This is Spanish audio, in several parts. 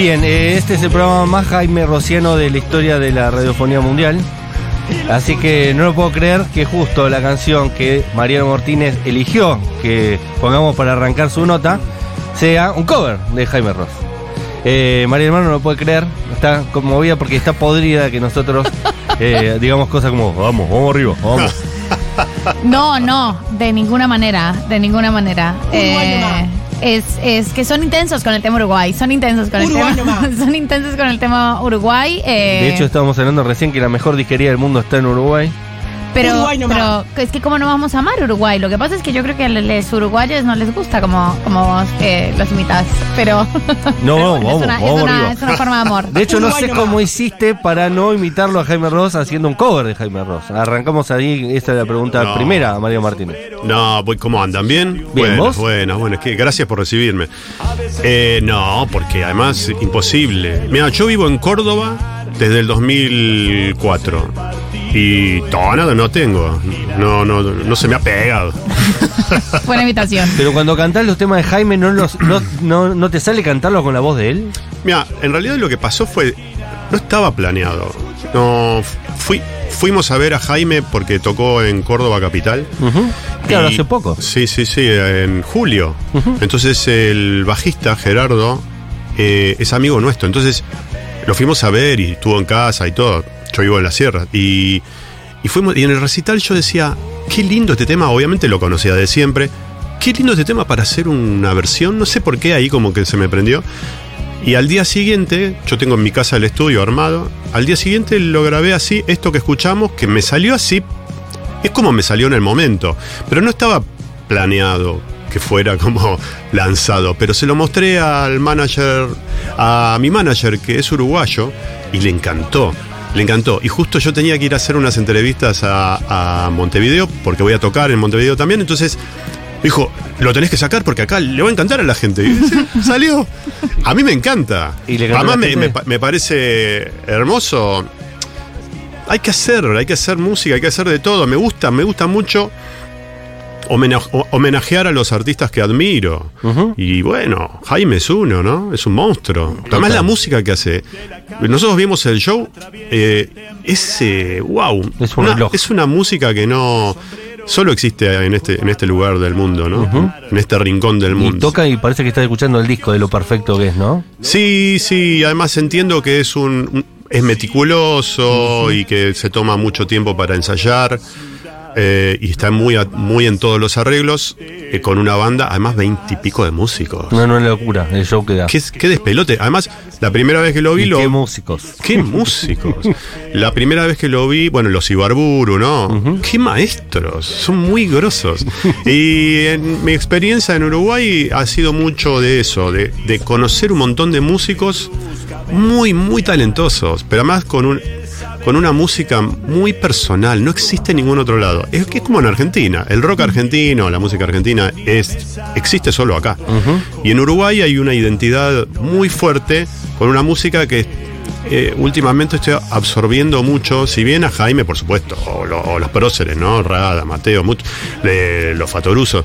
Bien, eh, este es el programa más Jaime Rociano de la historia de la radiofonía mundial. Así que no lo puedo creer que justo la canción que Mariano Martínez eligió que pongamos para arrancar su nota sea un cover de Jaime Ross. Eh, María Hermano no lo puede creer, está conmovida porque está podrida que nosotros eh, digamos cosas como vamos, vamos arriba, vamos. No, no, de ninguna manera, de ninguna manera. Eh, es, es que son intensos con el tema Uruguay, son intensos con Uruguay el tema, nomás. son intensos con el tema Uruguay. eh, De hecho, estábamos hablando recién que la mejor disquería del mundo está en Uruguay. Pero, Uruguay nomás. pero es que cómo no vamos a amar Uruguay. Lo que pasa es que yo creo que a los uruguayos no les gusta como, como vos eh, los imitas, pero, No, pero vamos, es, una, vamos es, una, es forma de amor. De hecho, no sé nomás. cómo hiciste para no imitarlo a Jaime Ross haciendo un cover de Jaime Ross. Arrancamos ahí, esta es la pregunta No. primera a Mario Martínez. No, voy- ¿cómo andan? ¿Bien? Bien, Buenas, ¿vos? buenas, buenas. que Gracias por recibirme. Eh, no, porque además imposible. Mira, yo vivo en Córdoba desde el 2004 y todo nada no tengo. No, no, no se me ha pegado. Buena invitación. Pero cuando cantás los temas de Jaime, ¿no, los, no, no, no te sale cantarlos con la voz de él? Mira, en realidad lo que pasó fue, no estaba planeado. No, fui, fuimos a ver a Jaime porque tocó en Córdoba Capital. Claro, Y- hace poco. Sí, sí, sí, en julio. Entonces el bajista Gerardo eh, es amigo nuestro. Entonces lo fuimos a ver y estuvo en casa y todo. Yo vivo en la sierra. Y, y fuimos, y en el recital yo decía, qué lindo este tema, obviamente lo conocía de siempre. Qué lindo este tema para hacer una versión. No sé por qué ahí como que se me prendió. Y al día siguiente, yo tengo en mi casa el estudio armado, al día siguiente lo grabé así, esto que escuchamos, que me salió así, es como me salió en el momento, pero no estaba planeado que fuera como lanzado, pero se lo mostré al manager, a mi manager que es uruguayo, y le encantó. Le encantó. Y justo yo tenía que ir a hacer unas entrevistas a, a Montevideo, porque voy a tocar en Montevideo también. Entonces dijo, lo tenés que sacar porque acá le va a encantar a la gente. Y sí, salió. A mí me encanta. ¿Y le Además me, me me parece hermoso. Hay que hacer, hay que hacer música, hay que hacer de todo. Me gusta, me gusta mucho homenajear a los artistas que admiro. Y bueno, Jaime es uno, ¿no? Es un monstruo. Además la música que hace. Nosotros vimos el show, eh, es eh, wow. Es un una, es una música que no solo existe en este, en este lugar del mundo, ¿no? En este rincón del Y mundo. toca y parece que estás escuchando el disco de lo perfecto que es, ¿no? Sí, sí, además entiendo que es un, un- es meticuloso y que se toma mucho tiempo para ensayar eh, y está muy, a- muy en todos los arreglos eh, con una banda, además veintipico de músicos. No, no es locura el show que da. ¿Qué, qué despelote. Además, la primera vez que lo vi, lo, qué músicos. ¡Qué músicos! La primera vez que lo vi, bueno, los Ibarburu, ¿no? ¡Qué maestros! Son muy grosos. Y en mi experiencia en Uruguay ha sido mucho de eso, de, de conocer un montón de músicos muy, muy talentosos, pero además con un con una música muy personal, no existe en ningún otro lado. Es que es como en Argentina, el rock argentino, la música argentina es existe solo acá. Y en Uruguay hay una identidad muy fuerte con una música que eh, últimamente estoy absorbiendo mucho, si bien a Jaime, por supuesto, o, lo- o los próceres, ¿no? Rada, Mateo, mucho, de los Fatorusos,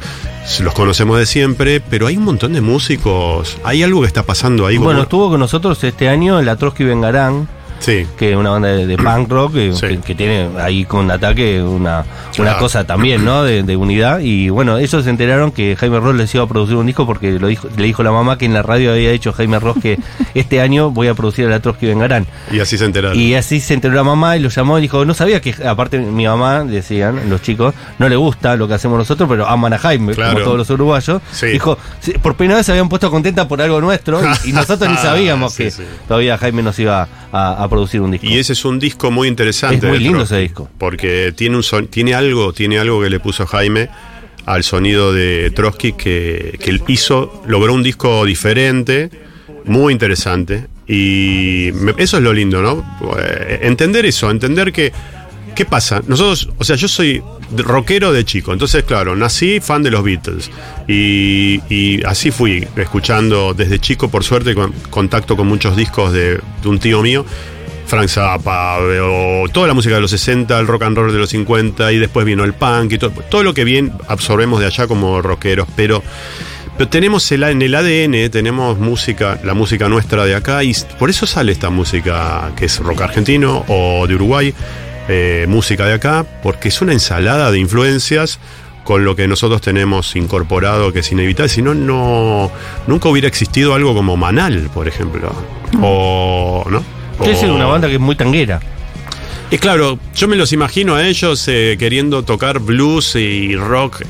los conocemos de siempre, pero hay un montón de músicos, hay algo que está pasando ahí. como- Bueno, estuvo con nosotros este año en la Trotsky Vengarán, sí. que es una banda de, de punk rock que, Sí. que- que tiene ahí con ataque una, una cosa también, ¿no? De, de unidad. Y bueno, ellos se enteraron que Jaime Ross les iba a producir un disco porque lo dijo, le dijo la mamá que en la radio había dicho Jaime Ross que este año voy a producir a la Trotsky Vengarán. Y así se enteraron. Y así se enteró la mamá y lo llamó y dijo, no sabía que, aparte mi mamá, decían los chicos, no le gusta lo que hacemos nosotros, pero aman a Jaime, Claro. como todos los uruguayos. Sí. Dijo, "Sí, por primera vez se habían puesto contenta por algo nuestro y, y nosotros ni sabíamos que todavía Jaime nos iba a, a producir un disco. Y ese es un disco muy interesante. Es muy lindo ese disco. Porque tiene un son- tiene algo, tiene algo que le puso Jaime al sonido de Trotsky que, que hizo, logró un disco diferente, muy interesante. Y me- eso es lo lindo, ¿no? Eh, Entender eso, entender que. ¿Qué pasa? Nosotros, o sea, yo soy rockero de chico, entonces, claro, nací fan de los Beatles. Y, y así fui, escuchando desde chico, por suerte, con contacto con muchos discos de, de un tío mío. Frank Zappa, o toda la música de los 60, el rock and roll de los 50, y después vino el punk y todo, todo lo que bien absorbemos de allá como rockeros, pero Pero tenemos el, en el ADN, tenemos música, la música nuestra de acá, y por eso sale esta música que es rock argentino o de Uruguay, eh, música de acá, porque es una ensalada de influencias con lo que nosotros tenemos incorporado, que es inevitable, si no, no nunca hubiera existido algo como Manal, por ejemplo. O, ¿no? Es una banda que es muy tanguera. y claro, yo me los imagino a ellos eh, queriendo tocar blues y rock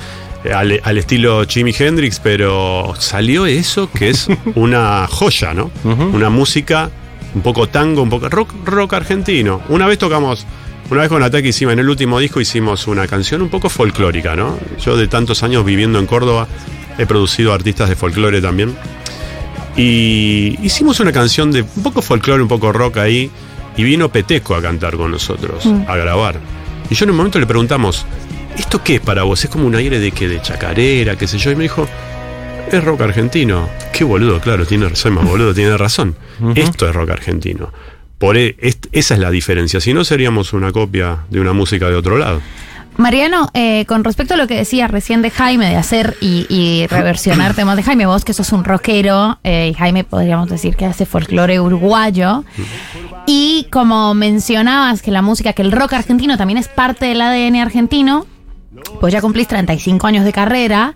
eh, al, al estilo Jimi Hendrix, pero salió eso que es una joya, ¿no? Una música un poco tango, un poco rock, rock argentino. Una vez tocamos, una vez con Ataque hicimos, en el último disco hicimos una canción un poco folclórica, ¿no? Yo de tantos años viviendo en Córdoba he producido artistas de folclore también. Y hicimos una canción de un poco folclore, un poco rock ahí. Y vino Peteco a cantar con nosotros, a grabar. Y yo en un momento le preguntamos, ¿esto qué es para vos? ¿Es como un aire de que de chacarera, qué sé yo? Y me dijo, es rock argentino. Qué boludo, claro, tiene, soy más boludo, tiene razón. Esto es rock argentino. Por e- est- esa es la diferencia. Si no, seríamos una copia de una música de otro lado. Mariano, eh, con respecto a lo que decías recién de Jaime, de hacer y, y reversionar temas de Jaime, vos que sos un rockero, eh, y Jaime podríamos decir que hace folclore uruguayo, y como mencionabas que la música, que el rock argentino también es parte del ADN argentino, pues ya cumplís 35 años de carrera.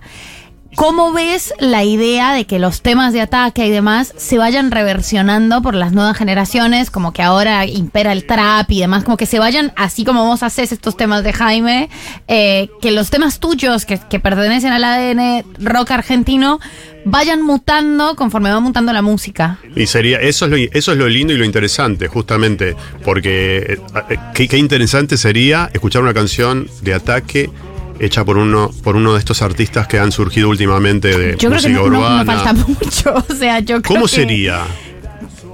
¿Cómo ves la idea de que los temas de ataque y demás se vayan reversionando por las nuevas generaciones? Como que ahora impera el trap y demás, como que se vayan, así como vos haces estos temas de Jaime, eh, que los temas tuyos que, pertenecen al ADN rock argentino vayan mutando conforme va mutando la música. Y sería, eso es lo, eso es lo lindo y lo interesante, justamente, porque eh, eh, qué interesante sería escuchar una canción de ataque hecha por uno, por uno de estos artistas que han surgido últimamente de Yo creo que música no, no- no urbana. falta mucho, o sea, yo creo ¿Cómo que- sería?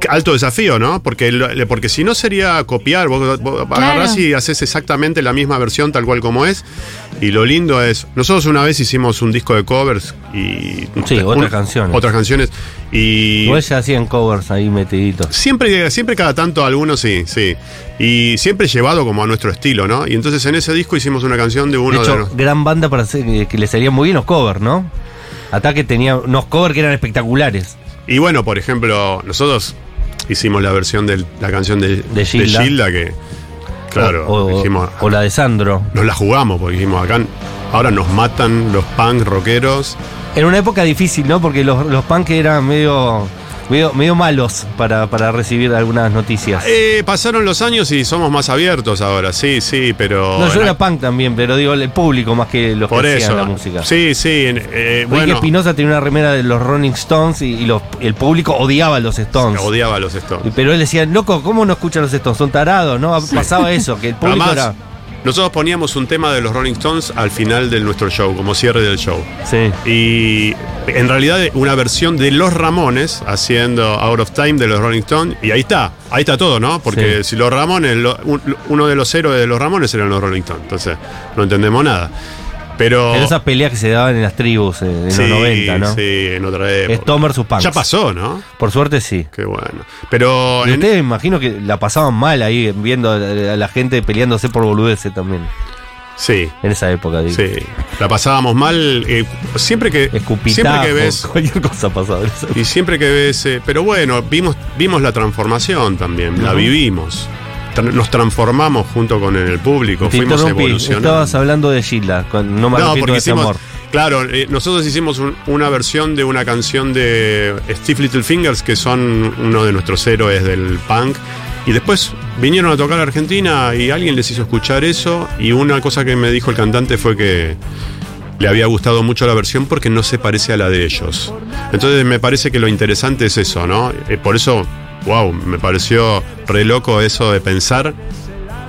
Alto desafío, ¿no? Porque, porque si no sería copiar, vos, vos agarrás y haces exactamente la misma versión tal cual como es. Y lo lindo es, nosotros una vez hicimos un disco de covers y... Sí, otras canciones. Otras canciones. Y... Igual ya hacían covers ahí metiditos. Siempre, siempre cada tanto algunos sí, sí. Y siempre llevado como a nuestro estilo, ¿no? Y entonces en ese disco hicimos una canción de uno de, hecho, los- gran banda para hacer, eh, que le salían muy bien los covers, ¿no? Ataque tenía unos covers que eran espectaculares. Y bueno, por ejemplo, nosotros hicimos la versión de la canción de, De Gilda. que, claro, O, o- dijimos, o la de Sandro. nos la jugamos, porque dijimos, acá ahora nos matan los punk rockeros. En una época difícil, ¿no? Porque los, los punk eran medio, medio, medio malos para, para recibir algunas noticias. Eh, pasaron los años y somos más abiertos ahora, sí, sí, pero... no, yo era punk también, pero digo, el público más que los por que eso. hacían la música. Sí, sí, eh, bueno, Espinosa tenía una remera de los Rolling Stones y, y los- el público odiaba a los Stones. odiaba a los Stones. Pero él decía, loco, ¿cómo no escuchan los Stones? Son tarados, ¿no? Pasaba eso, que el público además, era. nosotros poníamos un tema de los Rolling Stones al final de nuestro show, como cierre del show. Sí. Y en realidad una versión de Los Ramones haciendo Out of Time de los Rolling Stones. Y ahí está, ahí está todo, ¿no? Porque Sí. si los Ramones, lo- uno de los héroes de los Ramones eran los Rolling Stones. Entonces, no entendemos nada. Pero. Pero esas peleas que se daban en las tribus eh, en sí, los 90, ¿no? Sí, en otra época. Stone versus Punks. Ya pasó, ¿no? Por suerte sí. Qué bueno. Pero. Y en- ustedes imagino que la pasaban mal ahí viendo a la, a la gente peleándose por boludeces también. Sí. En esa época, digo. Sí, la pasábamos mal. eh, siempre que siempre Escupitajos, que ves cualquier cosa pasaba. Y siempre que ves, eh, pero bueno, vimos, vimos la transformación también, la vivimos. Tra- Nos transformamos junto con el público, Te fuimos evolucionando. estabas hablando de Gilda, con- no me No, porque de hicimos, amor. claro, eh, nosotros hicimos un- una versión de una canción de Steve Little Fingers, que son uno de nuestros héroes del punk. Y después vinieron a tocar a Argentina y alguien les hizo escuchar eso. Y una cosa que me dijo el cantante fue que le había gustado mucho la versión porque no se parece a la de ellos. Entonces me parece que lo interesante es eso, ¿no? Eh, por eso, wow, me pareció re loco eso de pensar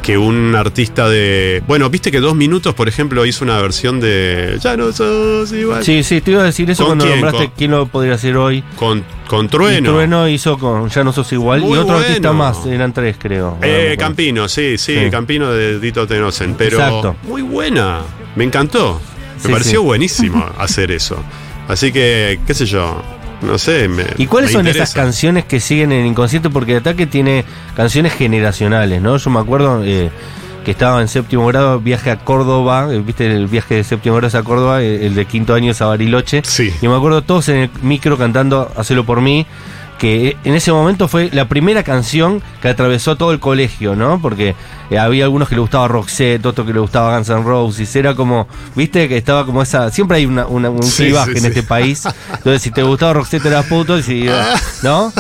que un artista de. Bueno, viste que dos minutos, por ejemplo, hizo una versión de. Ya no sos igual. Sí, sí, te iba a decir eso ¿Con cuando quién? nombraste ¿Con- quién lo podría hacer hoy. Con, con Y Trueno. Trueno hizo con Ya no sos igual. Muy y otro bueno. artista más, eran tres, creo. Eh, Campino, sí, sí, Sí. Campino de Dito Tenosen. Pero Exacto. muy buena. Me encantó. Me Sí, pareció sí. buenísimo hacer eso. Así que, qué sé yo. No sé. Me, ¿Y cuáles me son interesa. esas canciones que siguen en Inconsciente? Porque Ataque tiene canciones generacionales, ¿no? Yo me acuerdo, eh, que estaba en séptimo grado, viaje a Córdoba, eh, viste el viaje de séptimo grado a Córdoba, eh, el de quinto año es a Bariloche. Sí. Y me acuerdo todos en el micro cantando Hacelo por mí, que en ese momento fue la primera canción que atravesó todo el colegio, ¿no? Porque eh, había algunos que le gustaba Roxette, otros que le gustaba Guns N' Roses, era como, viste, que estaba como esa, siempre hay una, una- un Sí, en sí. este país, entonces si te gustaba Roxette eras puto, y si, ¿no?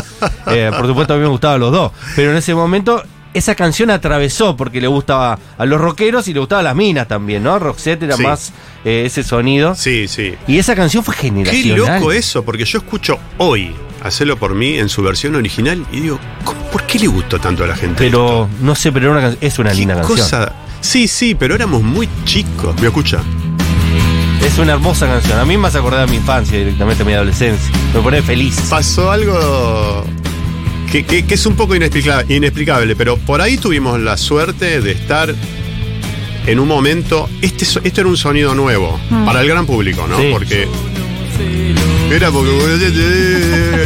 Eh, por supuesto a mí me gustaban los dos, pero en ese momento... Esa canción atravesó porque le gustaba a los rockeros y le gustaba a las minas también, ¿no? Roxette era Sí. más eh, ese sonido. Sí, sí. Y esa canción fue Qué generacional. loco eso, porque yo escucho hoy Hacerlo por mí en su versión original y digo, ¿cómo- ¿por qué le gustó tanto a la gente? Pero no sé, pero era una es una ¿Qué linda canción. cosa? Sí, sí, pero éramos muy chicos. ¿Me escucha? Es una hermosa canción. A mí me hace acordar a mi infancia directamente, a mi adolescencia. Me pone feliz. Pasó algo que, que- que es un poco inexplicable, inexplicable, pero por ahí tuvimos la suerte de estar en un momento. Este, esto era un sonido nuevo para el gran público, ¿no? Sí. Porque. Era porque.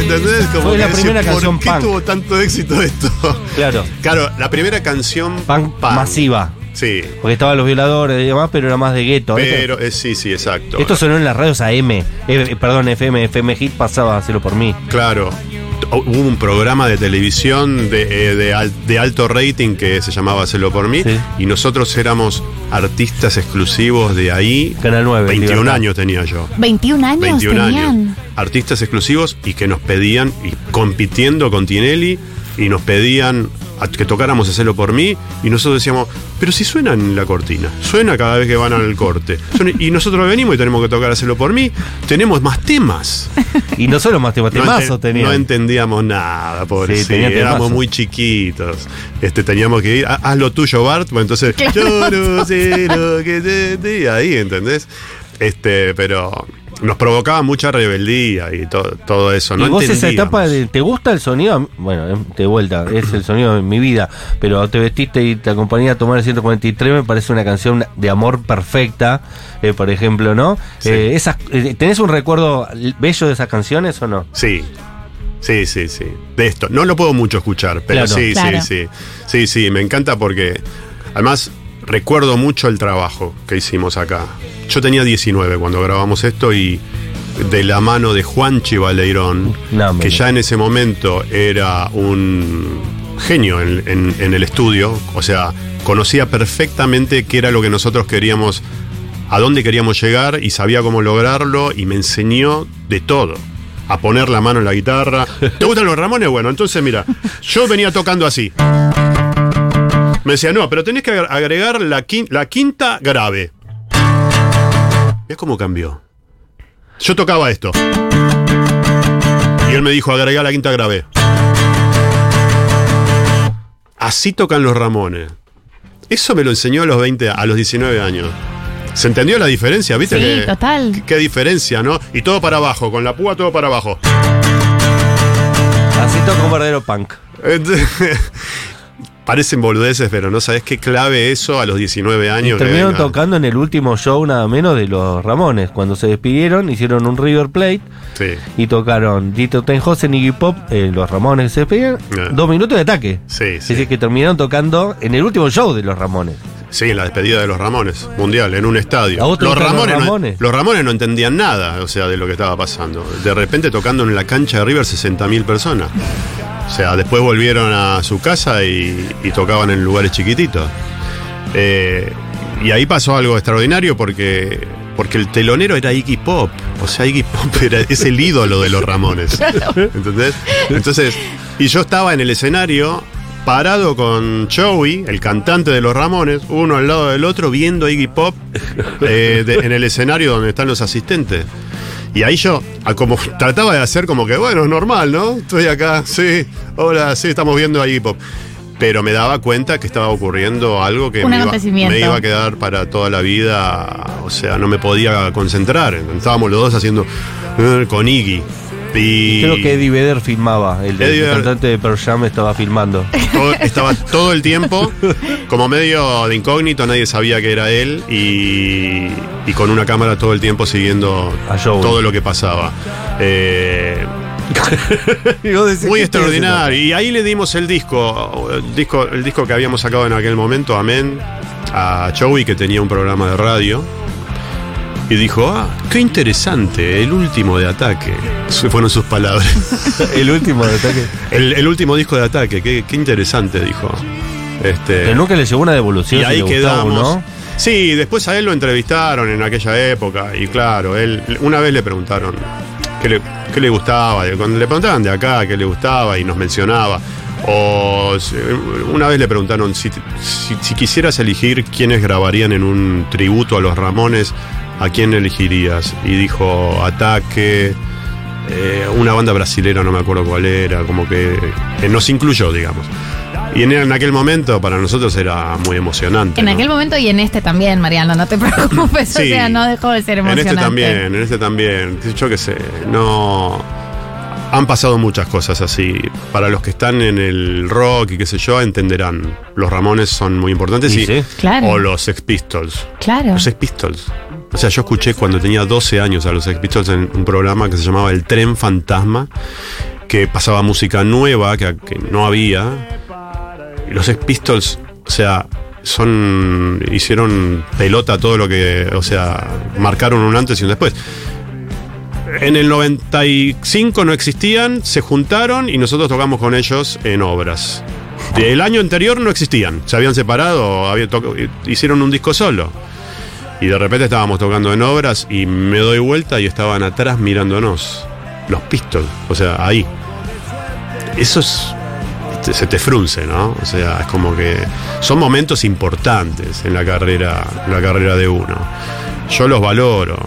¿entendés? Como Fue la que primera canción ¿Por qué punk. tuvo tanto éxito esto? Claro. Claro, la primera canción Punk masiva. Sí. Porque estaban los violadores y demás, pero era más de gueto. Pero, eh, sí, sí, exacto. Esto sonó en las radios AM. Eh, eh, perdón, FM. FM Hit pasaba hacerlo por mí. Claro. Hubo un programa de televisión de, eh, de al- de alto rating que se llamaba Hacelo por mí Sí. y nosotros éramos artistas exclusivos de ahí. Canal 9. 21 Libertad. años tenía yo. 21 años 21 tenían. años. Artistas exclusivos y que nos pedían, y compitiendo con Tinelli, y nos pedían a- que tocáramos Hacelo por mí, y nosotros decíamos, pero si suena en la cortina, suena cada vez que van al corte. Suena- y nosotros venimos y tenemos que tocar Hacelo por mí, tenemos más temas. Y no solo más temas, No, temazos tenían. no entendíamos nada, pobre. Sí, Sí, éramos muy chiquitos. Este, teníamos que ir, "Ah, haz lo tuyo, Bart. Bueno, entonces, yo no sé lo que te- te-". ahí, ¿entendés? Este, pero nos provocaba mucha rebeldía y to- todo eso. No y vos esa etapa de, ¿te gusta el sonido? Bueno, eh, de vuelta, es el sonido de mi vida, pero te vestiste y te acompañé a tomar el 143, me parece una canción de amor perfecta, eh, por ejemplo, ¿no? Sí. Eh, esas, eh, ¿Tenés un recuerdo bello de esas canciones o no? Sí. Sí, sí, sí. De esto. No lo puedo mucho escuchar, pero Claro. sí, Claro. sí, sí. Sí, sí, me encanta porque además recuerdo mucho el trabajo que hicimos acá. Yo tenía 19 cuando grabamos esto y de la mano de Juanchi Baleirón, No, que ya en ese momento era un genio en, en- en el estudio, o sea, conocía perfectamente qué era lo que nosotros queríamos, a dónde queríamos llegar y sabía cómo lograrlo y me enseñó de todo. A poner la mano en la guitarra. ¿Te gustan los Ramones? Bueno, entonces mira, yo venía tocando así. Me decía, no, pero tenés que agregar la, quin- la quinta grave. Mira cómo cambió. Yo tocaba esto. Y él me dijo, agrega la quinta grave. Así tocan los Ramones. Eso me lo enseñó a los 20, a los 19 años. ¿Se entendió la diferencia? ¿Viste? Sí, que- total. Qué diferencia, ¿no? Y todo para abajo, con la púa todo para abajo. Así toca un verdadero punk. Parecen boludeces, pero no sabes qué clave eso a los 19 Y años. terminaron tocando en el último show nada menos de los Ramones. Cuando se despidieron, hicieron un River Plate Sí, y tocaron Dito Tenhosen, Iggy Pop, eh, los Ramones que se despidieron, dos minutos de ataque. sí, Es sí. decir, que terminaron tocando en el último show de los Ramones. Sí, en la despedida de los Ramones, mundial, en un estadio. ¿A vos te Los gustan los Ramones, Ramones? No, los Ramones no entendían nada, o sea, de lo que estaba pasando. De repente tocando en la cancha de River 60.000 personas. O sea, después volvieron a su casa y, y tocaban en lugares chiquititos. Eh, y ahí pasó algo extraordinario porque, porque el telonero era Iggy Pop. O sea, Iggy Pop era, es el ídolo de los Ramones. ¿Entendés? Entonces, y yo estaba en el escenario parado con Joey, el cantante de los Ramones, uno al lado del otro, viendo a Iggy Pop eh, de- en el escenario donde están los asistentes. Y ahí yo, a como trataba de hacer como que, bueno, es normal, ¿no? Estoy acá, sí, hola, sí, estamos viendo a Iggy Pop. Pero me daba cuenta que estaba ocurriendo algo que me iba, acontecimiento. me iba a quedar para toda la vida. O sea, no me podía concentrar. Estábamos los dos haciendo eh, con Iggy. Y Creo que Eddie Vedder filmaba, el, Eddie el cantante de Pearl Jam estaba filmando. todo- estaba todo el tiempo como medio de incógnito, nadie sabía que era él y, y con una cámara todo el tiempo siguiendo todo lo que pasaba. Eh, decís, muy ¿qué estoy extraordinario. Y ahí le dimos el disco, el disco, el disco que habíamos sacado en aquel momento, Amén. a Joey que tenía un programa de radio y dijo, ah, qué interesante, el último de ataque. Fueron sus palabras. El último de ataque. el, el último disco de ataque, qué, qué interesante, dijo. Este, Pero nunca le llegó una devolución. y si ahí gustaba o quedamos. ¿no? Sí, después a él lo entrevistaron en aquella época y claro, él una vez le preguntaron qué le, gustaba, cuando le preguntaban de acá qué le gustaba y nos mencionaba. O una vez le preguntaron si, si, si quisieras elegir quiénes grabarían en un tributo a los Ramones, ¿a quién elegirías? Y dijo Ataque, eh, una banda brasilera, no me acuerdo cuál era, como que eh, nos incluyó, digamos. Y en, en aquel momento para nosotros era muy emocionante. En ¿no? aquel momento y en este también, Mariano, no te preocupes. O sea, no dejó de ser En emocionante. este también, en este también. Yo qué sé, no. Han pasado muchas cosas así. Para los que están en el rock y qué sé yo, entenderán. Los Ramones son muy importantes. Sí, y, sí. Claro. O los Sex Pistols. Claro. Los Sex Pistols. O sea, yo escuché cuando tenía 12 años a los Sex Pistols en un programa que se llamaba El Tren Fantasma, que pasaba música nueva, que, no había. Y los Sex Pistols, o sea, son. hicieron pelota todo lo que. O sea, marcaron un antes y un después. En el 95 no existían, se juntaron y nosotros tocamos con ellos en obras. El año anterior no existían, se habían separado, hicieron un disco solo. Y de repente estábamos tocando en obras y me doy vuelta y estaban atrás mirándonos. Los Pistols, o sea, ahí. Eso es. se te frunce, ¿no? O sea, es como que. Son momentos importantes en la carrera, la carrera de uno. Yo los valoro.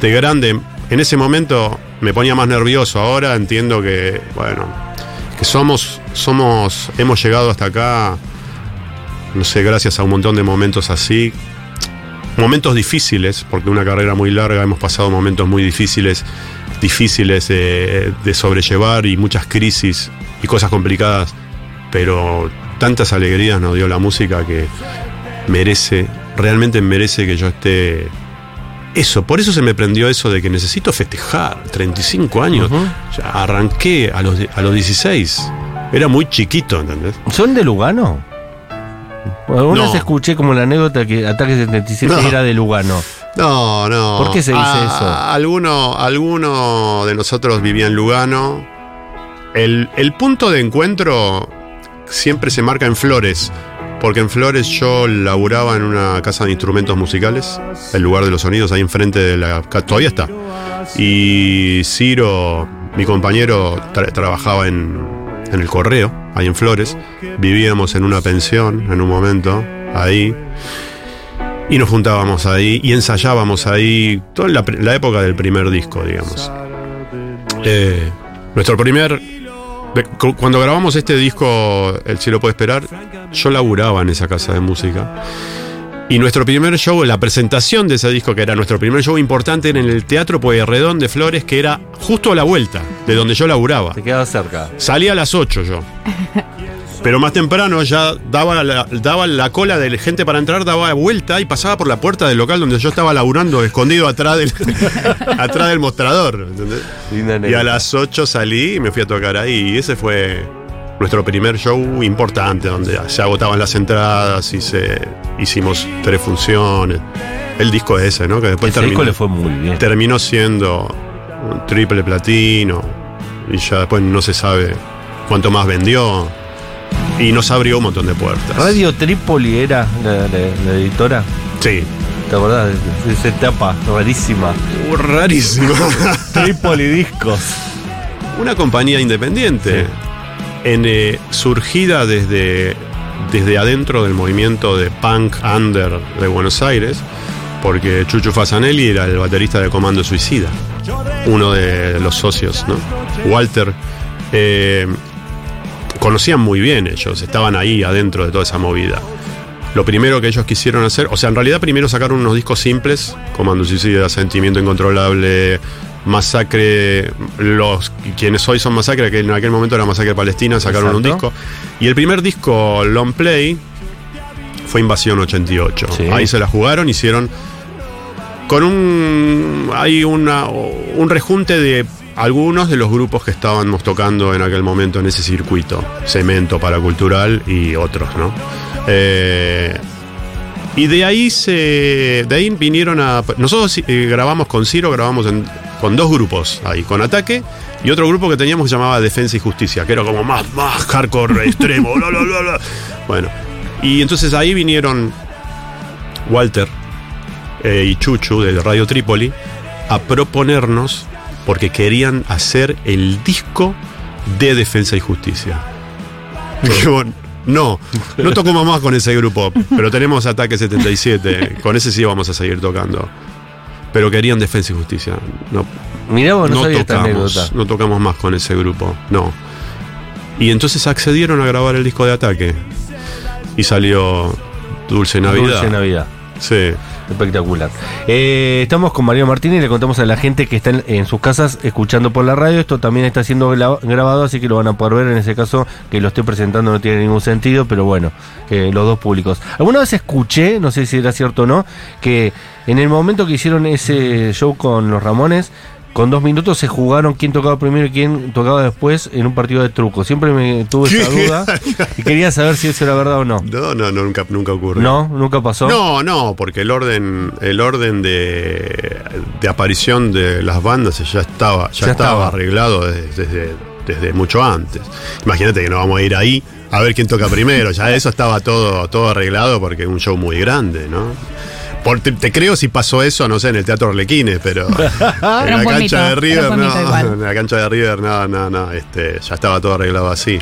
De grande, en ese momento me ponía más nervioso. Ahora entiendo que, bueno, que somos, somos, hemos llegado hasta acá, no sé, gracias a un montón de momentos así, momentos difíciles, porque una carrera muy larga hemos pasado momentos muy difíciles, difíciles de, de sobrellevar y muchas crisis y cosas complicadas, pero tantas alegrías nos dio la música que merece, realmente merece que yo esté... Eso, por eso se me prendió eso de que necesito festejar, 35 años. Ya arranqué a los, a los 16. Era muy chiquito, ¿entendés? ¿Son de Lugano? Alguna No. vez escuché como la anécdota que Ataque 77 No. era de Lugano. No, no. ¿Por qué se dice Ah, eso? Alguno, alguno de nosotros vivía en Lugano. El, el punto de encuentro siempre se marca en Flores. Porque en Flores yo laburaba en una casa de instrumentos musicales, el lugar de los sonidos, ahí enfrente de la. Todavía está. Y Ciro, mi compañero, tra- trabajaba en, en el correo, ahí en Flores. Vivíamos en una pensión en un momento, ahí. Y nos juntábamos ahí y ensayábamos ahí, toda la, la época del primer disco, digamos. Eh, nuestro primer. Cuando grabamos este disco, El cielo puede esperar, yo laburaba en esa casa de música. Y nuestro primer show, la presentación de ese disco, que era nuestro primer show importante era en el Teatro Pueyrredón de Flores, que era justo a la vuelta de donde yo laburaba. Te quedaba cerca. Salía a las 8 yo. Pero más temprano ya daba la, daba la cola de gente para entrar, daba vuelta y pasaba por la puerta del local donde yo estaba laburando, escondido atrás del, atrás del mostrador. Y a las 8 salí y me fui a tocar ahí. Y ese fue nuestro primer show importante, donde se agotaban las entradas y se hicimos tres funciones. El disco ese, ¿no? Que después Ese disco terminó, le fue muy bien. terminó siendo un triple platino. Y ya después no se sabe cuánto más vendió. Y nos abrió un montón de puertas. Radio Trípoli era la, la- la editora. Sí. ¿Te acordás de esa etapa rarísima? Uh, rarísimo. Trípoli Discos. Una compañía independiente. Sí. En, eh, surgida desde, desde adentro del movimiento de punk under de Buenos Aires, porque Chucho Fasanelli era el baterista de Comando Suicida, uno de los socios, ¿no? Walter. eh, conocían muy bien ellos, estaban ahí adentro de toda esa movida. Lo primero que ellos quisieron hacer, o sea, en realidad primero sacaron unos discos simples, Comando Suicida, Sentimiento Incontrolable, Masacre, los quienes hoy son Masacre, que en aquel momento era Masacre Palestina, sacaron un disco. Y el primer disco, Long Play, fue Invasión 88. Sí. Ahí se la jugaron, hicieron con un hay una un rejunte de algunos de los grupos que estábamos tocando en aquel momento en ese circuito, Cemento Paracultural y otros, ¿no? Eh, Y de ahí se. De ahí vinieron a. Nosotros eh, grabamos con Ciro, grabamos en- con dos grupos ahí, con Ataque y otro grupo que teníamos que llamaba Defensa y Justicia, que era como más, más hardcore extremo. bla, bla, bla, bla. Bueno. Y entonces ahí vinieron Walter eh, y Chuchu de Radio Trípoli a proponernos porque querían hacer el disco de Defensa y Justicia. No, no tocamos más con ese grupo, pero tenemos Ataque 77, con ese sí vamos a seguir tocando. Pero querían Defensa y Justicia. No, Mirá vos, no, no sabía esta tocamos, anécdota. no tocamos más con ese grupo, no. Y entonces accedieron a grabar el disco de Ataque. Y salió Dulce Navidad. Dulce Navidad. Sí. Espectacular. Eh, estamos con María Martínez y le contamos a la gente que está en, en sus casas escuchando por la radio. Esto también está siendo grabado, así que lo van a poder ver. En ese caso, que lo estoy presentando no tiene ningún sentido, pero bueno, eh, los dos públicos. Alguna vez escuché, no sé si era cierto o no, que en el momento que hicieron ese show con los Ramones, con dos minutos se jugaron quién tocaba primero y quién tocaba después en un partido de truco. Siempre me tuve esa duda y quería saber si eso era verdad o no. No, no, no, nunca, nunca ocurrió. No, nunca pasó. No, no, porque el orden, el orden de, de aparición de las bandas ya estaba, ya, Ya estaba, estaba. arreglado desde, desde, desde mucho antes. Imagínate que no vamos a ir ahí a ver quién toca primero. Ya eso estaba todo, todo arreglado porque es un show muy grande, ¿no? Por- te, te creo si pasó eso, no sé, en el Teatro Arlequines, pero en la cancha de River, no, en la cancha de River, no, no, no, este, ya estaba todo arreglado así.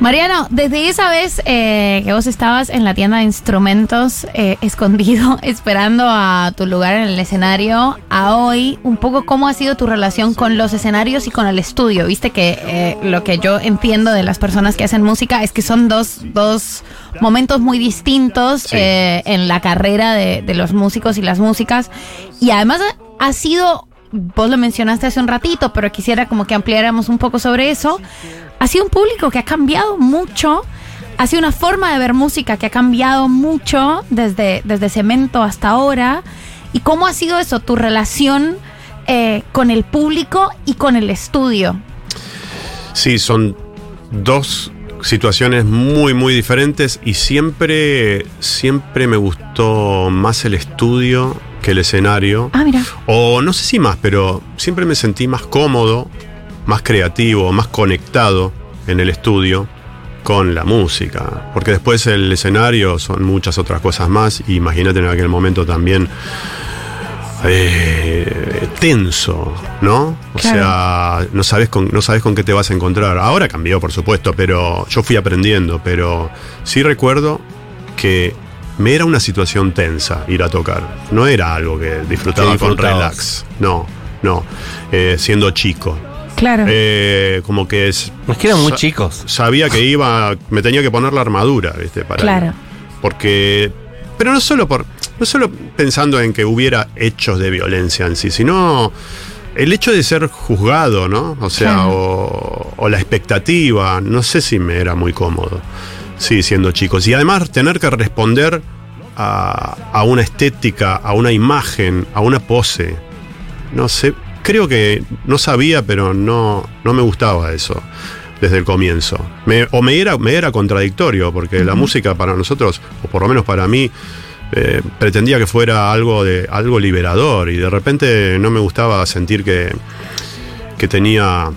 Mariano, desde esa vez eh, que vos estabas en la tienda de instrumentos eh, escondido, esperando a tu lugar en el escenario, a hoy, un poco cómo ha sido tu relación con los escenarios y con el estudio. Viste que eh, lo que yo entiendo de las personas que hacen música es que son dos, dos momentos muy distintos Sí. en la carrera de, de los músicos y las músicas. Y además ha- ha sido, vos lo mencionaste hace un ratito, pero quisiera como que ampliáramos un poco sobre eso. Ha sido un público que ha cambiado mucho. Ha sido una forma de ver música que ha cambiado mucho desde, desde Cemento hasta ahora. ¿Y cómo ha sido eso, tu relación eh, con el público y con el estudio? Sí, son dos situaciones muy, muy diferentes y siempre, siempre me gustó más el estudio que el escenario. Ah, mira. O no sé si más, pero siempre me sentí más cómodo, más creativo, más conectado en el estudio con la música. Porque después el escenario son muchas otras cosas más. Imagínate en aquel momento también eh, tenso, ¿no? O Claro. sea, no sabes, con, no sabes con qué te vas a encontrar. Ahora cambió, por supuesto, pero yo fui aprendiendo. Pero sí recuerdo que me era una situación tensa ir a tocar. No era algo que disfrutaba con relax. No, no. Eh, siendo chico. Claro. Eh, como que es, Es que eran muy chicos. sabía que iba, me tenía que poner la armadura, ¿viste? Para, Claro. Porque, pero no solo por, no solo pensando en que hubiera hechos de violencia en sí, sino el hecho de ser juzgado, ¿no? O sea, Claro. o, o la expectativa, no sé si me era muy cómodo, sí, siendo chicos. Y además tener que responder a, a una estética, a una imagen, a una pose. No sé, creo que no sabía, pero no, no me gustaba eso desde el comienzo. Me- o me era, me era contradictorio, porque la música para nosotros, o por lo menos para mí, eh, pretendía que fuera algo, de, algo liberador y de repente no me gustaba sentir que, que tenía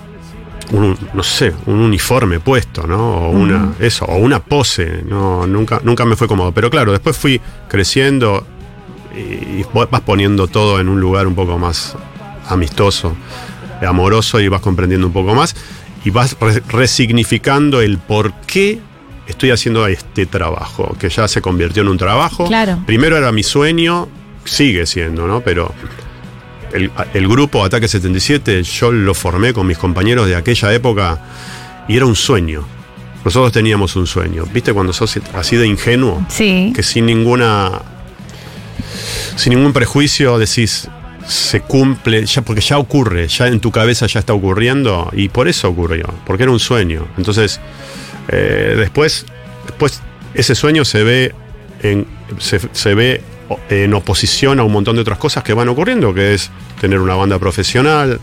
un, no sé, un uniforme puesto, ¿no? O una, eso, o una pose, no, nunca, nunca me fue cómodo. Pero claro, después fui creciendo y vas poniendo todo en un lugar un poco más amistoso, amoroso y vas comprendiendo un poco más y vas re- resignificando el por qué estoy haciendo este trabajo, que ya se convirtió en un trabajo. Claro. Primero era mi sueño, sigue siendo, ¿no? Pero el, el grupo Ataque 77 yo lo formé con mis compañeros de aquella época y era un sueño. Nosotros teníamos un sueño. ¿Viste cuando sos así de ingenuo? Sí. que sin ninguna sin ningún prejuicio decís se cumple ya porque ya ocurre ya en tu cabeza ya está ocurriendo y por eso ocurrió porque era un sueño entonces eh, después después ese sueño se ve en se, se ve en oposición a un montón de otras cosas que van ocurriendo que es tener una banda profesional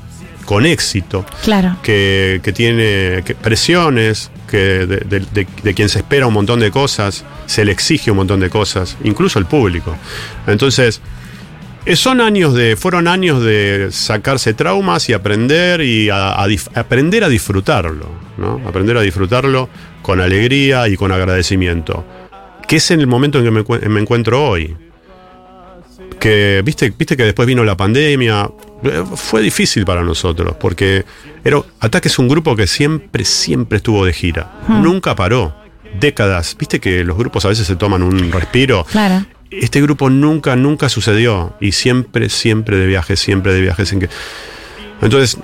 con éxito, Claro. que, que tiene que- presiones, que de, de- de- de quien se espera un montón de cosas, se le exige un montón de cosas, incluso el público. Entonces, son años de, fueron años de sacarse traumas y aprender y a, a dif- aprender a disfrutarlo, ¿no? Aprender a disfrutarlo con alegría y con agradecimiento. Que es en el momento en que me, encuent- me encuentro hoy. Que viste, viste que después vino la pandemia. Eh, Fue difícil para nosotros, porque era, Ataque es un grupo que siempre, siempre estuvo de gira. Nunca paró. Décadas. Viste que los grupos a veces se toman un respiro. Claro. Este grupo nunca, nunca sucedió. Y siempre, siempre de viaje, siempre de viaje. Sin que... Entonces,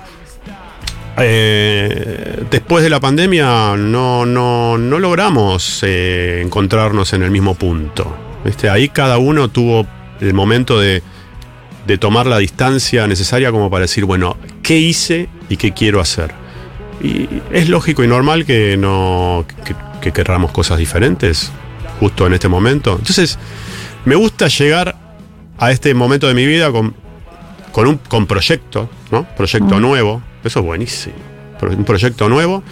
eh, después de la pandemia no, no, no logramos eh, encontrarnos en el mismo punto. ¿viste? Ahí cada uno tuvo el momento de, de tomar la distancia necesaria como para decir, bueno, ¿qué hice y qué quiero hacer? Y es lógico y normal que no que, que querramos cosas diferentes justo en este momento. Entonces, me gusta llegar a este momento de mi vida con, con un con proyecto, ¿no? Proyecto nuevo. Eso es buenísimo. Un proyecto nuevo.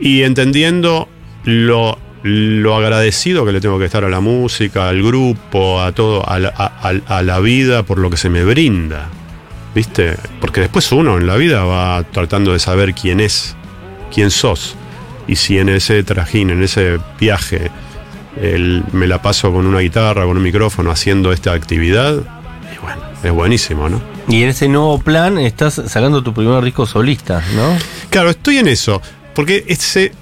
Y entendiendo lo, lo agradecido que le tengo que estar a la música, al grupo, a todo, a la, a la vida por lo que se me brinda. ¿Viste? Porque después uno en la vida va tratando de saber quién es, quién sos. Y si en ese trajín, en ese viaje, el- me la paso con una guitarra, con un micrófono, haciendo esta actividad, y bueno, es buenísimo, ¿no? Y en ese nuevo plan estás sacando tu primer disco solista, ¿no? Claro, estoy en eso. Porque ese,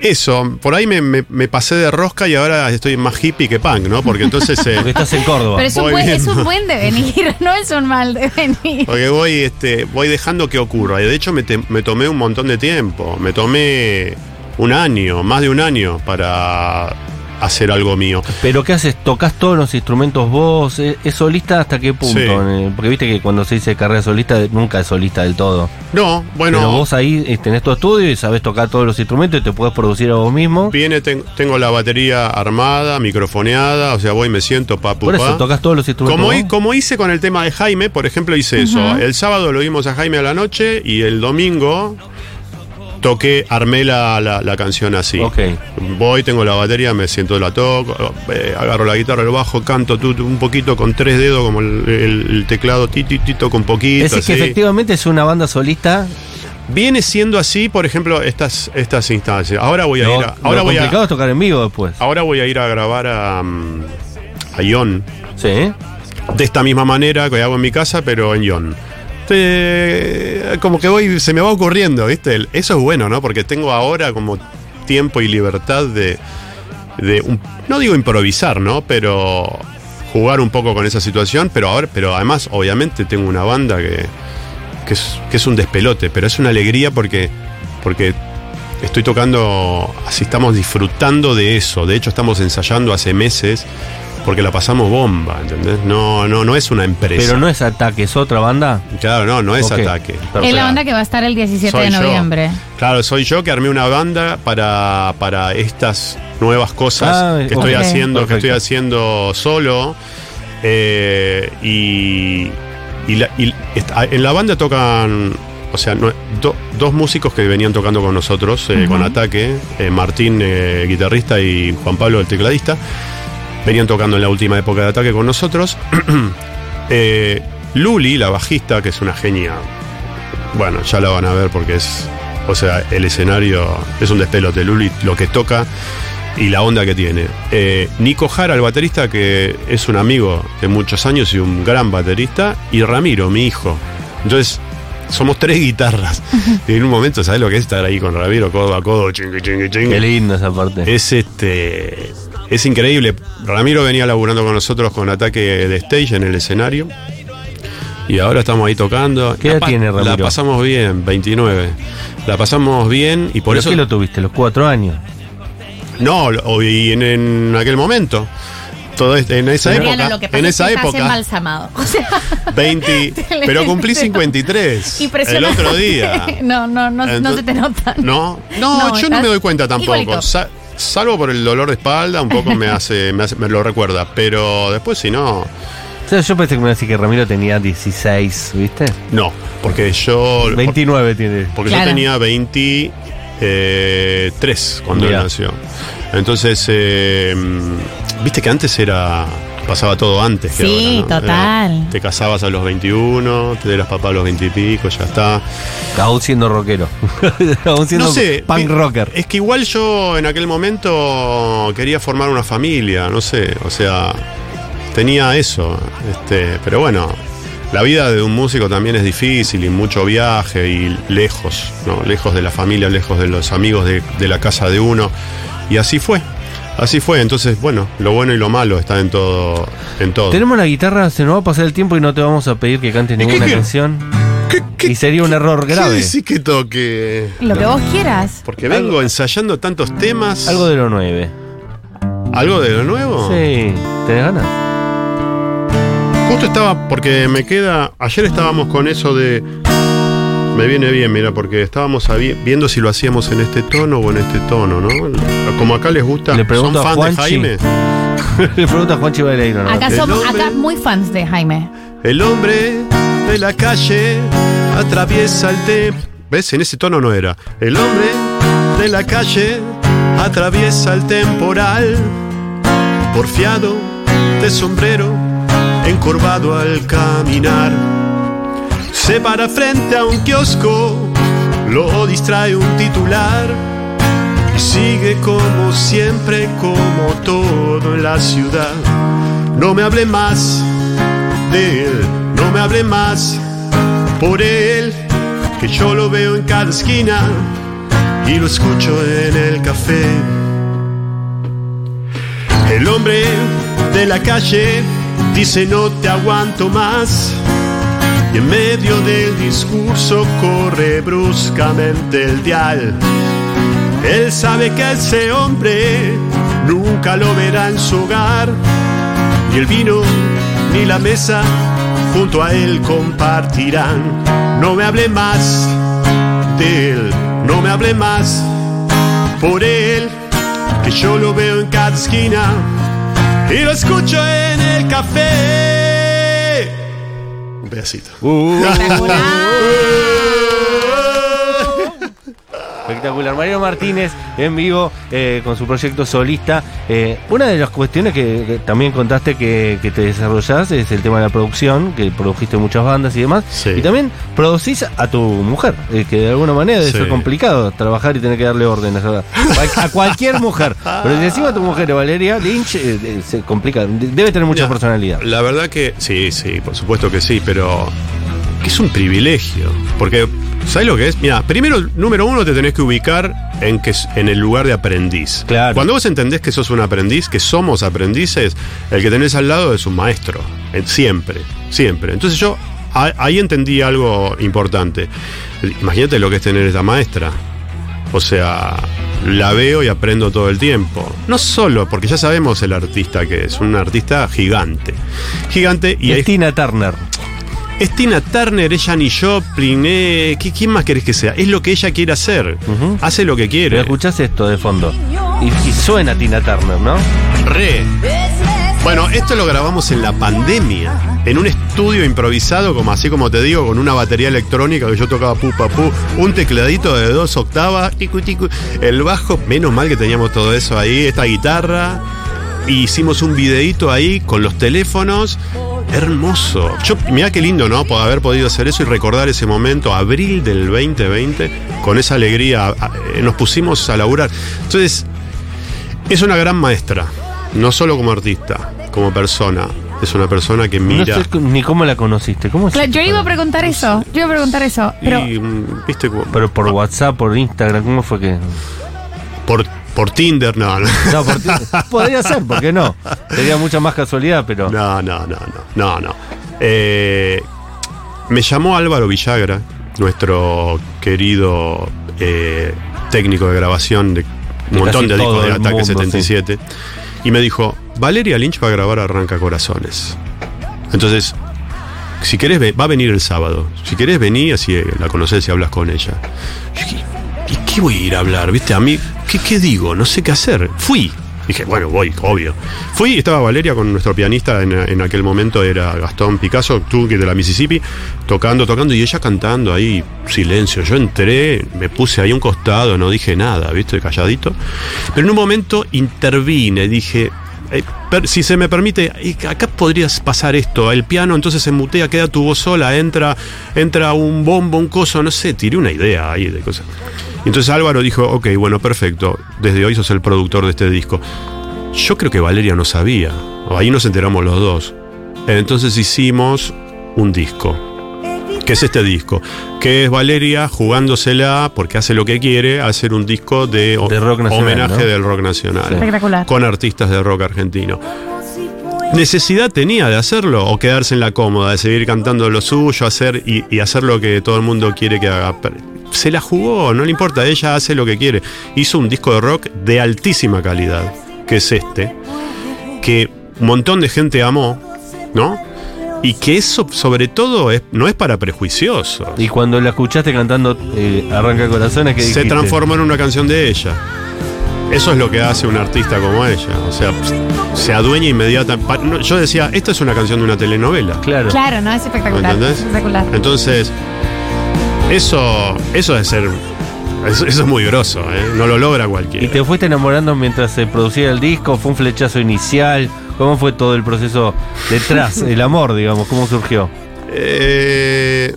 eso, por ahí me, me- me pasé de rosca y ahora estoy más hippie que punk, ¿no? Porque entonces. eh, Porque estás en Córdoba. Pero es un, buen, es un buen devenir, no es un mal devenir. Porque voy, este, voy dejando que ocurra. Y de hecho me, te- me tomé un montón de tiempo. Me tomé un año, más de un año para hacer algo mío. Pero ¿qué haces? ¿Tocas todos los instrumentos vos? ¿Es es solista hasta qué punto? Sí. Porque viste que cuando se dice carrera solista nunca es solista del todo. No, bueno. Pero vos ahí eh, tenés tu estudio y sabés tocar todos los instrumentos y te podés producir a vos mismo. Viene, ten- tengo la batería armada, microfoneada, o sea, voy, me siento, papu, Por eso pa. tocas todos los instrumentos. Como, vos. como hice con el tema de Jaime, por ejemplo, hice eso. El sábado lo vimos a Jaime a la noche y el domingo toqué, armé la, la- la canción así. Ok. Voy, tengo la batería, me siento, la toco, eh, agarro la guitarra, el bajo, canto tu, tu, un poquito con tres dedos, como el, el- el teclado, ti, ti, ti, toco un poquito. Es que efectivamente es una banda solista. Viene siendo así, por ejemplo, estas, estas instancias. Ahora voy a ir a, ahora lo voy complicado a, es tocar en vivo después. ahora voy a ir a grabar a, mm, a Ion. Sí. de esta misma manera que hago en mi casa, pero en Ion. Te- como que voy, se me va ocurriendo, ¿viste? Eso es bueno, ¿no? Porque tengo ahora como tiempo y libertad de, no digo improvisar, ¿no? Pero jugar un poco con esa situación, pero ahora, pero además, obviamente, tengo una banda que, que, es, que es un despelote, pero es una alegría porque, porque estoy tocando, así estamos disfrutando de eso. De hecho, estamos ensayando hace meses porque la pasamos bomba, ¿entendés? No, no, no es una empresa. Pero no es ataque, es otra banda. Claro, no, no es ataque. Perfecto. Es la onda que va a estar el 17 Soy de yo. noviembre. Claro, soy yo que armé una banda para, para estas nuevas cosas Ah, que estoy haciendo, que estoy haciendo solo. Eh, y y la- y esta- en la banda tocan, o sea, no- do- dos músicos que venían tocando con nosotros, eh, con Ataque, eh, Martín, eh, guitarrista, y Juan Pablo, el tecladista. Venían tocando en la última época de Ataque con nosotros. Eh, Luli, la bajista, que es una genia. Bueno, ya la van a ver porque es. O sea, el escenario es un despelote. Luli lo que toca y la onda que tiene. Eh, Nico Jara, el baterista, que es un amigo de muchos años y un gran baterista. Y Ramiro, mi hijo. Entonces, somos tres guitarras. y en un momento, ¿sabes lo que es estar ahí con Ramiro, codo a codo, chingui, chingui, chingui? Qué lindo esa parte. Es este. Es increíble. Ramiro venía laburando con nosotros con ataque de stage en el escenario. Y ahora estamos ahí tocando. ¿Qué edad La tiene Ramiro? La pasamos bien, 29. La pasamos bien y por ¿Por eso. qué lo tuviste? ¿Los cuatro años? No, y en, en aquel momento. Todo este- en esa Mariano, época. lo que pasa en es esa que estás época. embalsamado. O sea, 20. pero cumplí 53. El otro día. No, no, no, no se te nota. No, no, No, yo no me doy cuenta tampoco. Sa- salvo por el dolor de espalda, un poco me hace, me hace- me lo recuerda. Pero después si no, O sea, yo pensé que me iba a decir que Ramiro tenía 16, ¿viste? No, porque yo. 29 tiene. Porque Claro. yo tenía 23 cuando él nació. Entonces, eh, viste que antes era. Pasaba todo antes que Sí, ahora, ¿no? total. Era- te casabas a los 21, te eras papá a los 20 y pico, ya está. Aún siendo rockero. Aún siendo no sé. punk rocker. Es que igual yo en aquel momento quería formar una familia, no sé, o sea, tenía eso. Este, pero bueno, la vida de un músico también es difícil y mucho viaje y lejos, ¿no? Lejos de la familia, lejos de los amigos de, de la casa de uno. Y así fue. Así fue, entonces, bueno, lo bueno y lo malo está en todo. En todo. Tenemos la guitarra, se nos va a pasar el tiempo y no te vamos a pedir que cantes ¿Y qué ninguna qué- canción. ¿Qué- qué- Y sería un error qué grave. decís que toque? Lo que vos quieras. Porque vengo ensayando tantos temas. Algo de lo 9. ¿Algo de lo nuevo? Sí, ¿tenés ganas? Justo estaba, porque me queda. Ayer estábamos con eso de. Me viene bien, mira, porque estábamos viendo si lo hacíamos en este tono o en este tono, ¿no? Como acá les gusta. Le pregunto ¿Son a fan de. Jaime? Le pregunta a Juanchi Baileiro, ¿no? Acá somos hombre- acá muy fans de Jaime. El hombre de la calle atraviesa el tiempo. ¿Ves? En ese tono no era. El hombre de la calle atraviesa el temporal. Porfiado de sombrero, encorvado al caminar. Se para frente a un kiosco, lo distrae un titular. Y sigue como siempre, como todo en la ciudad. No me hable más de él, no me hable más por él, que yo lo veo en cada esquina y lo escucho en el café. El hombre de la calle dice no te aguanto más en medio del discurso corre bruscamente el dial. Él sabe que ese hombre nunca lo verá en su hogar ni el vino ni la mesa junto a él compartirán. No me hable más de él, no me hable más por él, que yo lo veo en cada esquina y lo escucho en el café. Un. Uh. Espectacular. Mario Martínez en vivo eh, con su proyecto solista. Eh, una de las cuestiones que, que también contaste que, que te desarrollás es el tema de la producción, que produjiste muchas bandas y demás. Sí. Y también producís a tu mujer, eh, que de alguna manera debe Sí. ser complicado trabajar y tener que darle órdenes a, a cualquier mujer. Pero si encima tu mujer Valeria Lynch, se complica. De- Debe tener mucha personalidad. La verdad que sí, sí, por supuesto que sí, pero que es un privilegio. Porque, ¿sabes lo que es? Mira, primero, número uno, te tenés que ubicar en, que, en el lugar de aprendiz. Claro. Cuando vos entendés que sos un aprendiz, que somos aprendices, el que tenés al lado es un maestro. Siempre, siempre. Entonces yo ahí entendí algo importante. Imagínate lo que es tener esta maestra. O sea, la veo y aprendo todo el tiempo. No solo, porque ya sabemos el artista que es, un artista gigante. Gigante y es es, Tina Turner. Es Tina Turner, es Janis Joplin, eh, ¿qué- ¿quién más querés que sea? Es lo que ella quiere hacer. Hace lo que Pero quiere. escuchás esto de fondo. Y, y suena Tina Turner, ¿no? Re. Bueno, esto lo grabamos en la pandemia, en un estudio improvisado, como así como te digo, con una batería electrónica que yo tocaba pu un tecladito de dos octavas, ticu, ticu, el bajo, menos mal que teníamos todo eso ahí, esta guitarra, hicimos un videíto ahí con los teléfonos. Hermoso. Yo, mirá qué lindo, ¿no? Por haber podido hacer eso y recordar ese momento, abril del 2020, con esa alegría. a- eh, Nos pusimos a laburar. Entonces, es una gran maestra, no solo como artista, como persona. Es una persona que mira. No sé ni cómo la conociste. ¿Cómo? Claro, yo iba a preguntar eso. Yo iba a preguntar eso. Pero y, mm, viste, Pero por WhatsApp, por Instagram, ¿cómo fue que.? por, por Tinder, no, no. No, por podría ser, ¿por qué no? Sería mucha más casualidad, pero. No, no, no, no, no, no. Eh, me llamó Álvaro Villagra, nuestro querido eh, técnico de grabación de un montón de discos de Ataque mundo, 77, y me dijo, Valeria Lynch va a grabar Arranca Corazones. Entonces, si querés, va a venir el sábado. Si querés, vení, así eh, la conoces y hablas con ella. Yo dije, ¿Y voy a ir a hablar? ¿Viste? A mí, ¿qué, digo? No sé qué hacer. Fui. Dije, bueno, voy, obvio. Fui estaba Valeria con nuestro pianista, en, en aquel momento era Gastón Picasso, tú que de la Mississippi, tocando, tocando, y ella cantando ahí, silencio. Yo entré, me puse ahí un costado, no dije nada, ¿viste? Calladito. Pero en un momento intervine, dije, eh, si se me permite, acá podrías pasar esto, el piano entonces se mutea, queda tu voz sola, entra, entra un bombo, un coso, no sé, tiré una idea ahí de cosas. Y entonces Álvaro dijo, ok, bueno, perfecto, desde hoy sos el productor de este disco. Yo creo que Valeria no sabía, ahí nos enteramos los dos. Entonces hicimos un disco, que es este disco, que es Valeria jugándosela porque hace lo que quiere, hacer un disco de, o- De rock nacional, homenaje ¿no? del rock nacional Espectacular. con artistas de rock argentino. ¿Necesidad tenía de hacerlo o quedarse en la cómoda, de seguir cantando lo suyo, hacer y, y hacer lo que todo el mundo quiere que haga? Se la jugó, no le importa, ella hace lo que quiere. Hizo un disco de rock de altísima calidad, que es este, que un montón de gente amó, ¿no? Y que eso, sobre todo, es, no es para prejuiciosos. Y cuando la escuchaste cantando eh, Arranca Corazones, que Se transformó en una canción de ella. Eso es lo que hace un artista como ella. O sea, se adueña inmediatamente. Yo decía, esta es una canción de una telenovela. Claro. Claro, no, es espectacular. ¿Entendés? Espectacular. Entonces, eso, eso es ser. Eso, eso es muy groso, ¿eh? No lo logra cualquiera. ¿Y te fuiste enamorando mientras se producía el disco? ¿Fue un flechazo inicial? ¿Cómo fue todo el proceso detrás? el amor, digamos, ¿cómo surgió? Eh,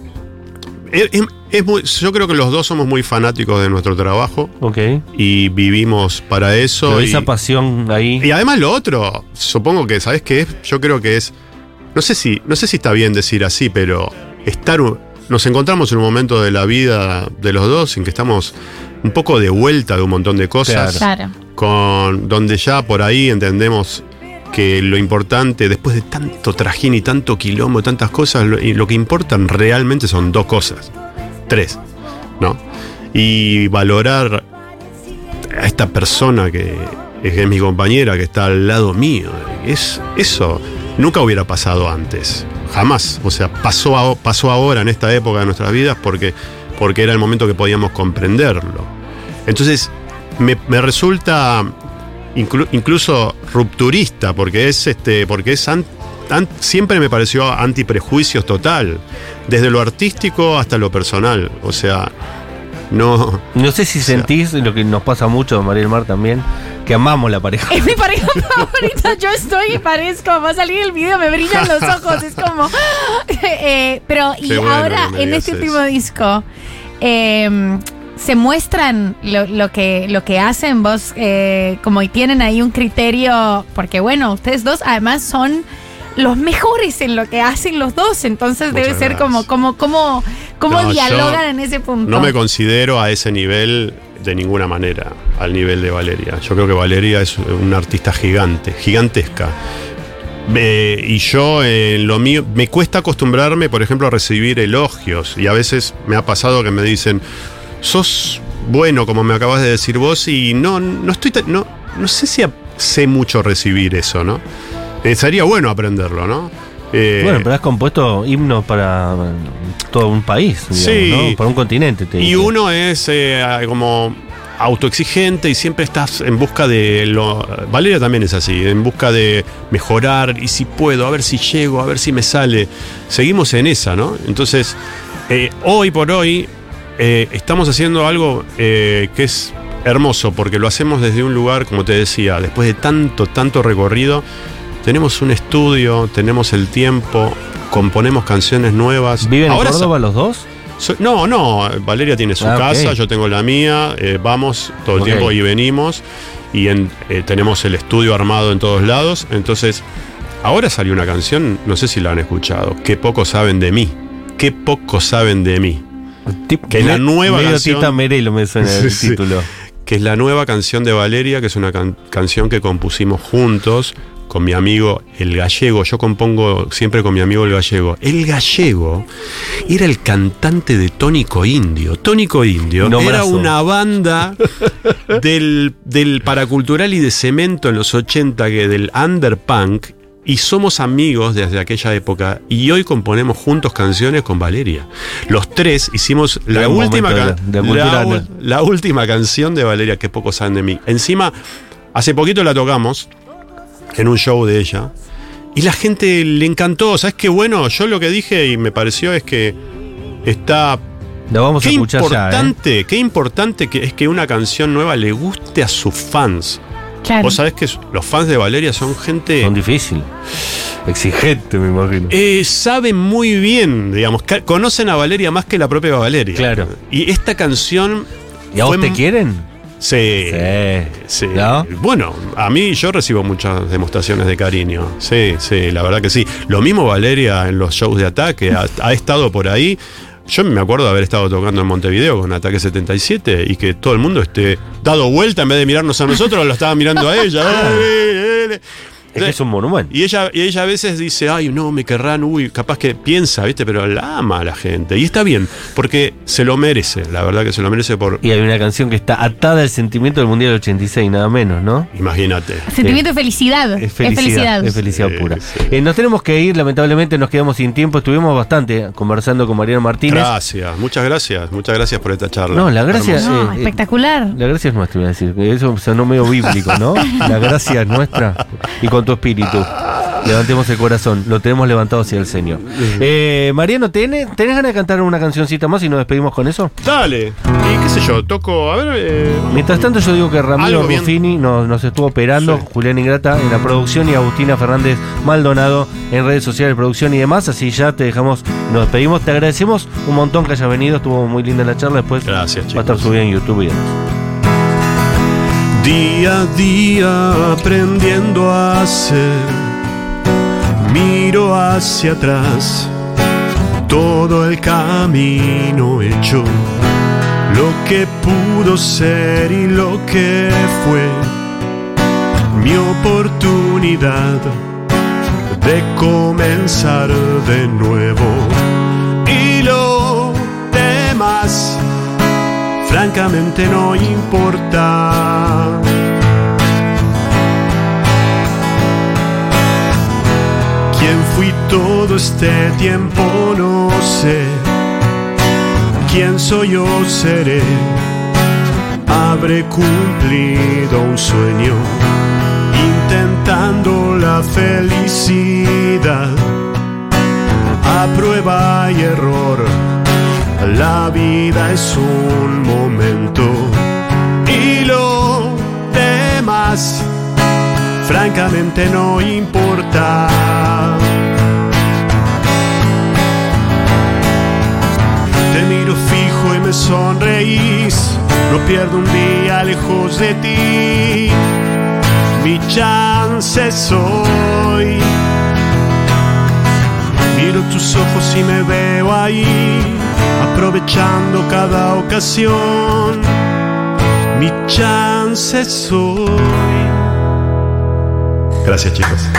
es- es- es muy- yo creo que los dos somos muy fanáticos de nuestro trabajo Ok. y vivimos para eso. Pero y- esa pasión ahí. Y además lo otro, supongo que, ¿sabes qué es? Yo creo que es. No sé si, no sé si está bien decir así, pero estar. Nos encontramos en un momento de la vida de los dos en que estamos un poco de vuelta de un montón de cosas. Claro. Con. donde ya por ahí entendemos que lo importante, después de tanto trajín y tanto quilombo, tantas cosas, lo, y lo que importan realmente son dos cosas. Tres. ¿No? Y valorar a esta persona que es, que es mi compañera, que está al lado mío. Es, eso nunca hubiera pasado antes. Jamás. O sea, pasó, pasó ahora en esta época de nuestras vidas porque, porque era el momento que podíamos comprenderlo. Entonces, me, me resulta inclu- incluso rupturista, porque es este. porque es siempre me pareció antiprejuicios total. Desde lo artístico hasta lo personal. O sea. No, No sé si sentís lo que nos pasa mucho, María del Mar también, que amamos la pareja. Es mi pareja favorita. Yo estoy y parezco. Va a salir el video, me brillan los ojos. Es como. Eh, pero, y bueno ahora, en este último disco, eh, se muestran lo, lo que, lo que hacen vos, eh, como y tienen ahí un criterio. Porque, bueno, ustedes dos además son los mejores en lo que hacen los dos. Entonces Muchas debe ser gracias. como, como, como, como No, dialogan en ese punto. No me considero a ese nivel de ninguna manera, al nivel de Valeria. Yo creo que Valeria es una artista gigante, gigantesca. Eh, y yo en lo mío, me cuesta acostumbrarme, por ejemplo, a recibir elogios. Y a veces me ha pasado que me dicen, sos bueno, como me acabas de decir vos, y no, no estoy no, no sé si sé mucho recibir eso, ¿no? Eh, sería bueno aprenderlo, ¿no? Eh, Bueno, pero has compuesto himnos para eh, todo un país, digamos, Sí. ¿no? Para un continente. Te Y uno es eh, como autoexigente y siempre estás en busca de lo. Valeria también es así, en busca de mejorar y si puedo, a ver si llego, a ver si me sale. Seguimos en esa, ¿no? Entonces, eh, hoy por hoy eh, estamos haciendo algo eh, que es hermoso porque lo hacemos desde un lugar, como te decía, después de tanto, tanto recorrido. Tenemos un estudio, tenemos el tiempo, componemos canciones nuevas. ¿Viven Ahora en Córdoba los dos? So- no, no, Valeria tiene su Ah, casa, yo tengo la mía, eh, vamos todo el tiempo y venimos y en- eh, tenemos el estudio armado en todos lados, entonces ahora salió una canción, no sé si la han escuchado, Qué poco saben de mí, qué poco saben de mí, Tip- Que la nueva medio canción- Tita Merelo me suena el sí. título. Que es la nueva canción de Valeria, que es una can- canción que compusimos juntos con mi amigo El Gallego. Yo compongo siempre con mi amigo El Gallego. El Gallego era el cantante de Tónico Indio. Tónico Indio era una banda del, del paracultural y de cemento en los 80, que del underpunk. Y somos amigos desde aquella época y hoy componemos juntos canciones con Valeria. Los tres hicimos la última, de la- de última canción de Valeria, que poco saben de mí. Encima, Hace poquito la tocamos en un show de ella. Y la gente le encantó. ¿Sabes qué bueno? Yo lo que dije y me pareció es que está. La vamos a Qué ya. ¿eh? importante, qué importante que es que una canción nueva le guste a sus fans. Claro. Vos sabés que los fans de Valeria son gente. Son difícil. Exigente, me imagino. Eh, saben muy bien, digamos, conocen a Valeria más que la propia Valeria. Claro. Y esta canción. ¿Y a vos te quieren? Sí. Sí. Sí. ¿No? Bueno, a mí yo recibo muchas demostraciones de cariño. Sí, sí, la verdad que sí. Lo mismo Valeria en los shows de ataque, ha, ha estado por ahí. Yo me acuerdo de haber estado tocando en Montevideo con Ataque 77 y que todo el mundo esté dado vuelta en vez de mirarnos a nosotros, lo estaba mirando a ella. Es que es un monumento. Y ella, y ella a veces dice, ay, no, me querrán, uy, capaz que piensa, ¿viste? Pero la ama a la gente. Y está bien, porque se lo merece, la verdad que se lo merece por. Y hay una canción que está atada al sentimiento del Mundial del 86, nada menos, ¿no? Imagínate. Sentimiento de felicidad. Es felicidad, es felicidad Sí, pura. sí. Eh, nos tenemos que ir, lamentablemente nos quedamos sin tiempo. Estuvimos bastante conversando con Mariano Martínez. Gracias, muchas gracias, muchas gracias por esta charla. No, la gracia-. No, eh, eh, espectacular. La gracia es nuestra, iba a decir. Eso sonó medio bíblico, ¿no? La gracia es nuestra y con tu espíritu. Levantemos el corazón, lo tenemos levantado hacia el Señor. Eh, Mariano, ¿tenés, ¿tenés ganas de cantar una cancioncita más y nos despedimos con eso? Dale, y qué sé yo, toco, a ver. eh, Mientras tanto, yo digo que Ramiro. Ruffini nos, nos estuvo operando, Sí. Julián Ingrata en la producción y Agustina Fernández Maldonado en redes sociales, producción y demás. Así ya te dejamos, nos despedimos. Te agradecemos un montón que hayas venido, estuvo muy linda la charla. Después Gracias, va a estar subida en YouTube y demás. Día a día aprendiendo a ser, miro hacia atrás, todo el camino hecho, lo que pudo ser y lo que fue, mi oportunidad de comenzar de nuevo. Y lo demás francamente no importa. Fui todo este tiempo? No sé. ¿Quién soy o seré? Habré cumplido un sueño, intentando la felicidad a prueba y error. La vida es un momento y lo demás francamente no importa. Y me sonreís, no pierdo un día lejos de ti. Mi chance soy. Miro tus ojos y me veo ahí, aprovechando cada ocasión. Mi chance soy. Gracias chicos.